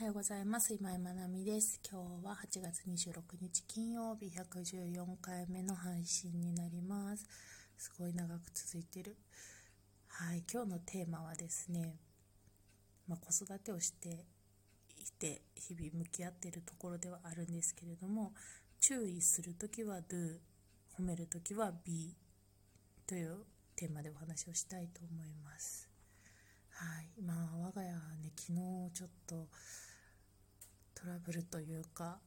おはようございます。今井まなみです。今日は8月26日金曜日114回目の配信になります。すごい長く続いてる。はい今日のテーマはですねまあ、子育てをしていて日々向き合っているところではあるんですけれども注意するときは do 褒めるときは be というテーマでお話をしたいと思います。はい、まあ我が家はね昨日ちょっとトラブルというか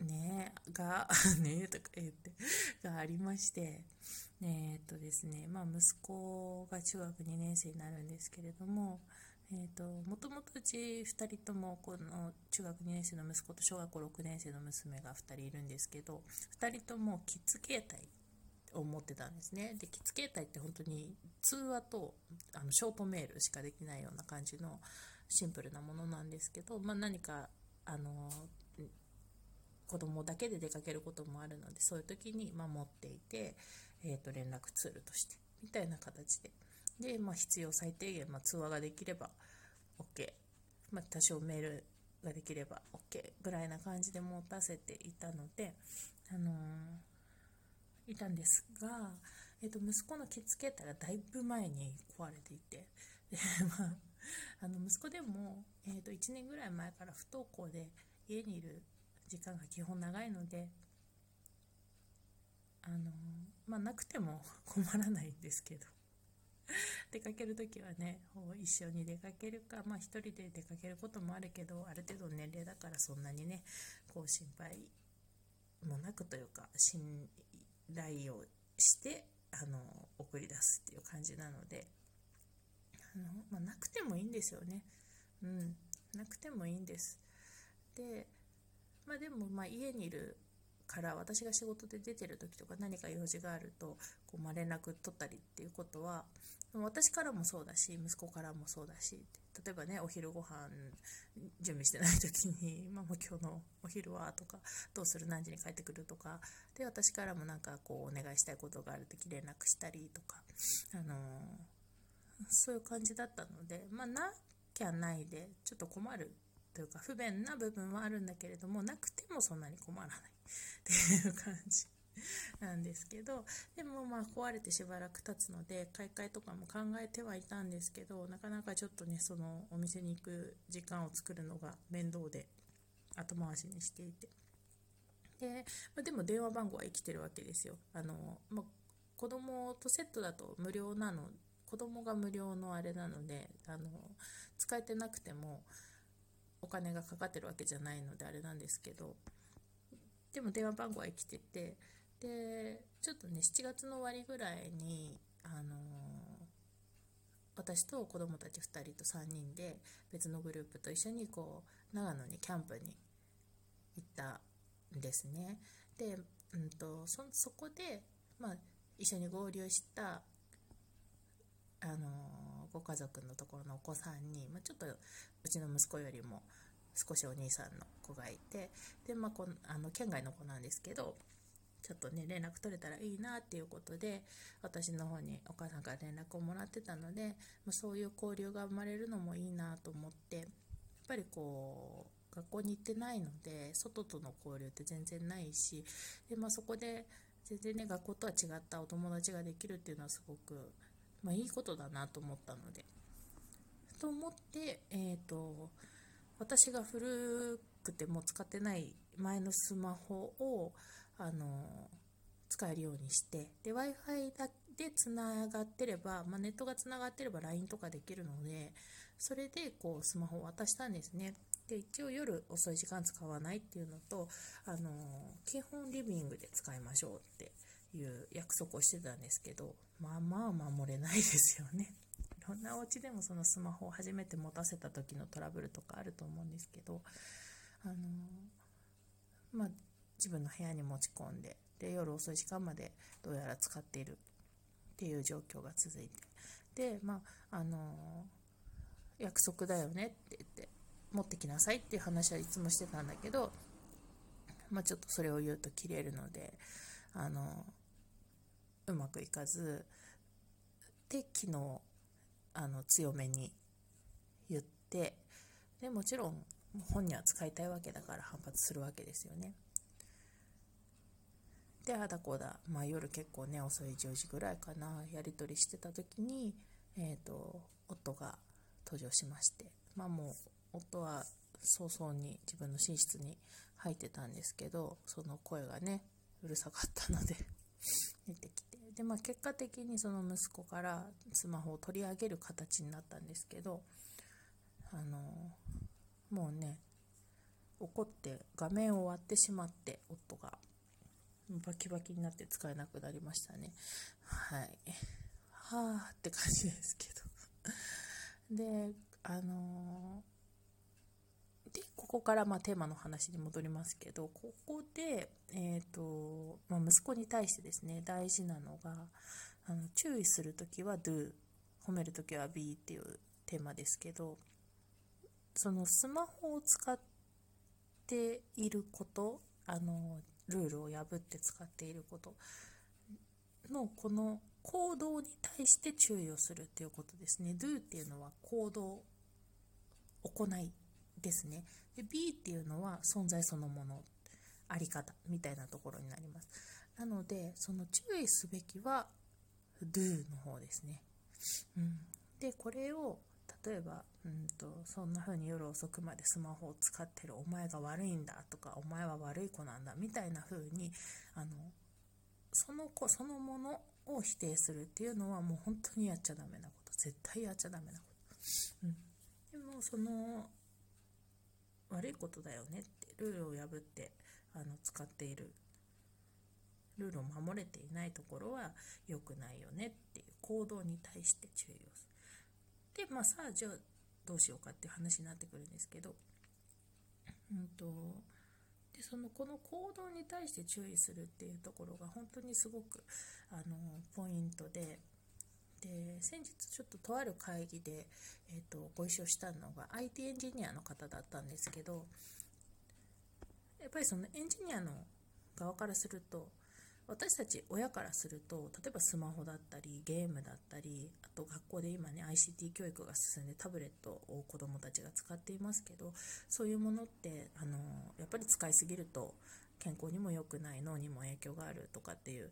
ねが ねとか言ってがありましてえ、っとですねまあ息子が中学2年生になるんですけれどもえーと、もともとうち2人ともこの中学2年生の息子と小学校6年生の娘が2人いるんですけど2人ともキッズ携帯を持ってたんですね。で、キッズ携帯って本当に通話とあのショートメールしかできないような感じのシンプルなものなんですけど、まあ、何か、あの、子供だけで出かけることもあるので、そういう時に、ま持っていて、え、ー、と、連絡ツールとして、みたいな形で。で、まあ、必要最低限、まあ、通話ができれば OK。まあ、多少メールができれば OK ぐらいな感じで持たせていたので、あのーいたんですが、えー、と息子の着付けたらだいぶ前に壊れていてで、まあ、あの息子でも、えー、と1年ぐらい前から不登校で家にいる時間が基本長いのであのまあなくても 困らないんですけど。出かける時はね一緒に出かけるかまあ一人で出かけることもあるけどある程度年齢だからそんなにねこう心配もなくというか信頼をしてあの送り出すっていう感じなので。あの、まあ、なくてもいいんですよね。うん、なくてもいいんです。で、まあ、でもまあ家にいるから私が仕事で出てる時とか何か用事があるとこう、まあ、連絡取ったりっていうことは私からもそうだし息子からもそうだし例えばねお昼ご飯準備してない時に「まあ、もう今日のお昼は?」とか「どうする？何時に帰ってくる?」とかで私からもなんかこうお願いしたいことがある時連絡したりとか、あのー、そういう感じだったのでまあなきゃないでちょっと困るというか不便な部分はあるんだけれどもなくてもそんなに困らない っていう感じなんですけどでもまあ壊れてしばらく経つので買い替えとかも考えてはいたんですけどなかなかちょっとねそのお店に行く時間を作るのが面倒で後回しにしていて。で,、まあ、でも電話番号は生きてるわけですよ。あの、まあ、子供とセットだと無料なの子供が無料のあれなのであの使えてなくてもお金がかかってるわけじゃないのであれなんですけどでも電話番号は生きててでちょっとね7月の終わりぐらいにあの、私と子供たち2人と3人で別のグループと一緒にこう長野にキャンプに行ったんですね。で、うんと、そそこで、まあ、一緒に合流したあの、ご家族のところのお子さんに、まあ、ちょっとうちの息子よりも少しお兄さんの子がいてで、まあ、こあの県外の子なんですけどちょっとね連絡取れたらいいなっていうことで私の方にお母さんから連絡をもらってたので、まあ、そういう交流が生まれるのもいいなと思ってやっぱりこう学校に行ってないので外との交流って全然ないしで、まあ、そこで全然ね学校とは違ったお友達ができるっていうのはすごく、まあ、いいことだなと思ったので。と思って、えーと私が古くても使ってない前のスマホをあの使えるようにしてで w i f i でつながってれば、まあ、ネットがつながってれば LINE とかできるのでそれでこうスマホを渡したんですねで一応夜遅い時間使わないっていうのとあの基本リビングで使いましょうっていう約束をしてたんですけどまあまあ守れないですよね。いろんなお家でもそのスマホを初めて持たせた時のトラブルとかあると思うんですけどあのまあ自分の部屋に持ち込んでで夜遅い時間までどうやら使っているっていう状況が続いて。でまああの、約束だよねって言って持ってきなさいっていう話はいつもしてたんだけど、まあ、ちょっとそれを言うと切れるのであの、うまくいかずで昨日あの強めに言ってでもちろん本には使いたいわけだから反発するわけですよね。であだこだ、まあ、夜結構ね遅い10時ぐらいかなやり取りしてた時に、えーと、夫が登場しましてまあもう夫は早々に自分の寝室に入ってたんですけどその声がねうるさかったので出てきで、まあ、結果的にその息子からスマホを取り上げる形になったんですけどあのもうね怒って画面を割ってしまって夫がバキバキになって使えなくなりましたね。はい。はあって感じですけど。であのでここからまあテーマの話に戻りますけどここで、えーとまあ、息子に対してですね大事なのがあの注意する時は do 褒める時は be っていうテーマですけどそのスマホを使っていることあのルールを破って使っていることのこの行動に対して注意をするっていうことですね。do っていうのは行動、行いですね。で B っていうのは存在そのもの、あり方みたいなところになります。なので、その注意すべきは do の方ですね。うん、で、これを例えば、うんと、そんな風に夜遅くまでスマホを使ってるお前が悪いんだとかお前は悪い子なんだみたいな風にあのその子そのものを否定するっていうのはもう本当にやっちゃダメなこと絶対やっちゃダメなこと、うん、でもその悪いことだよねってルールを破ってあの使っている。ルールを守れていないところは良くないよねっていう行動に対して注意をする。でまあさあじゃあどうしようかっていう話になってくるんですけど、うんと、でそのこの行動に対して注意するっていうところが本当にすごくあのポイントでで先日ちょっととある会議で、えーとご一緒したのが IT エンジニアの方だったんですけどやっぱりそのエンジニアの側からすると私たち親からすると例えばスマホだったりゲームだったりあと学校で今ね ICT 教育が進んでタブレットを子どもたちが使っていますけどそういうものってあのやっぱり使いすぎると健康にも良くない脳にも影響があるとかっていう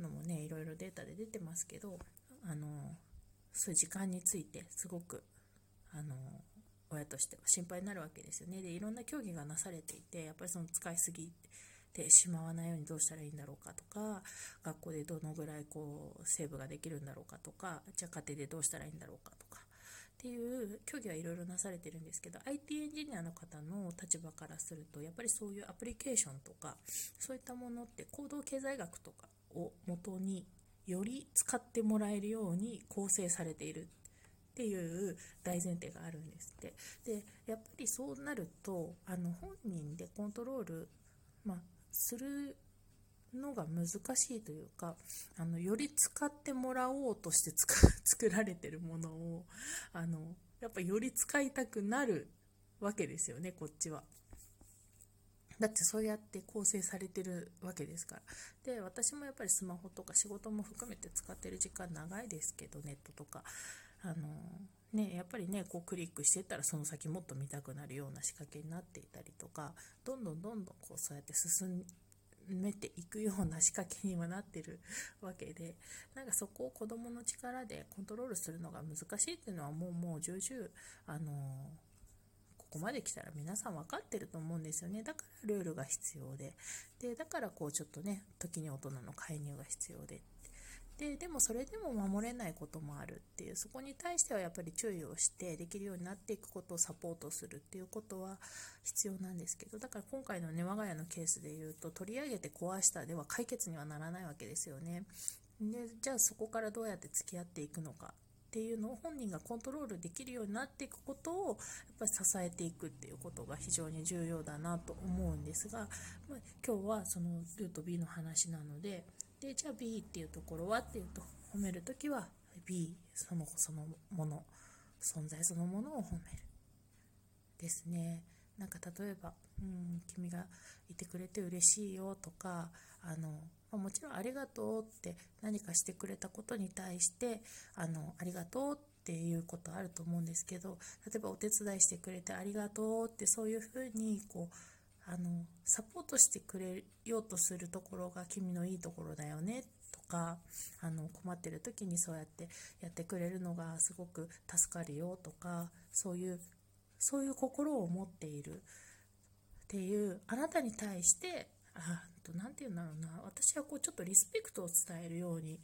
のもねいろいろデータで出てますけどあのそういう時間についてすごくあの親としては心配になるわけですよね。でいろんな競技がなされていてやっぱりその使いすぎてしまわないようにどうしたらいいんだろうかとか学校でどのぐらいこうセーブができるんだろうかとかじゃあ家庭でどうしたらいいんだろうかとかっていう競技はいろいろなされてるんですけど IT エンジニアの方の立場からするとやっぱりそういうアプリケーションとかそういったものって行動経済学とかを元により使ってもらえるように構成されているっていう大前提があるんですってでやっぱりそうなるとあの本人でコントロール、まあ、するのが難しいというかあのより使ってもらおうとして 作られてるものをあのやっぱより使いたくなるわけですよねこっちは。だってそうやって構成されてるわけですから。で、私もやっぱりスマホとか仕事も含めて使ってる時間長いですけど、ネットとか。あのね、やっぱりねこうクリックしてたらその先もっと見たくなるような仕掛けになっていたりとかどんどんどんどんこうそうやって進めていくような仕掛けにはなってるわけでなんかそこを子どもの力でコントロールするのが難しいっていうのはもうもう重々あのここまで来たら皆さん分かってると思うんですよね。だからルールが必要で。でだからこうちょっとね時に大人の介入が必要で。ででもそれでも守れないこともあるっていう。そこに対してはやっぱり注意をしてできるようになっていくことをサポートするっていうことは必要なんですけど。だから今回のね我が家のケースで言うと取り上げて壊したでは解決にはならないわけですよね。でじゃあそこからどうやって付き合っていくのか。っていうのを本人がコントロールできるようになっていくことをやっぱり支えていくっていうことが非常に重要だなと思うんですが、ま、今日はそのルート B の話なのででじゃあ B っていうところはっていうと褒めるときは B その子そのもの存在そのものを褒めるですね。なんか例えば、うん、君がいてくれて嬉しいよとかあの、まもちろんありがとうって何かしてくれたことに対してあのありがとうっていうことあると思うんですけど例えばお手伝いしてくれてありがとうってそういうふうにこうあのサポートしてくれようとするところが君のいいところだよねとかあの困ってる時にそうやってやってくれるのがすごく助かるよとかそういうそういう心を持っているっていうあなたに対してあと何て言うんだろうな。私はこうちょっとリスペクトを伝えるように、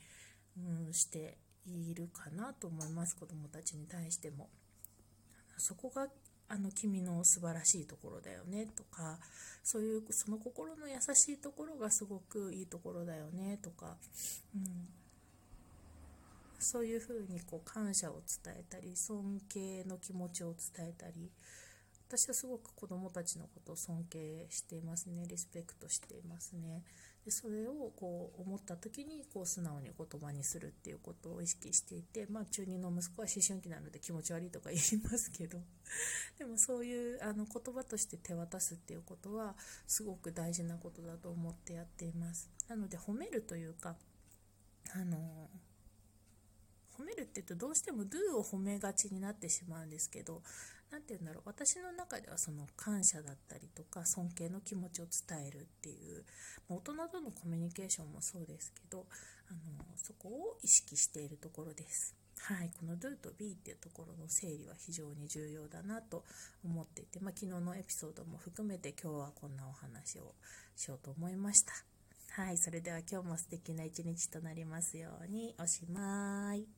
うん、しているかなと思います。子どもたちに対しても。そこがあの君の素晴らしいところだよねとかそういうその心の優しいところがすごくいいところだよねとか、うん、そういうふうにこう感謝を伝えたり尊敬の気持ちを伝えたり私はすごく子どもたちのことを尊敬していますね。リスペクトしていますね。でそれをこう思った時にこう素直に言葉にするっていうことを意識していて、まあ、中2の息子は思春期なので気持ち悪いとか言いますけど。でもそういうあの言葉として手渡すっていうことはすごく大事なことだと思ってやっています。なので褒めるというかあの褒めるって言うとどうしても do を褒めがちになってしまうんですけど何て言うんだろう私の中ではその感謝だったりとか尊敬の気持ちを伝えるっていう大人とのコミュニケーションもそうですけどあのそこを意識しているところです。はい、この do と B っていうところの整理は非常に重要だなと思っていて、まあ、昨日のエピソードも含めて今日はこんなお話をしようと思いました。はい、それでは今日も素敵な一日となりますようにおしまい。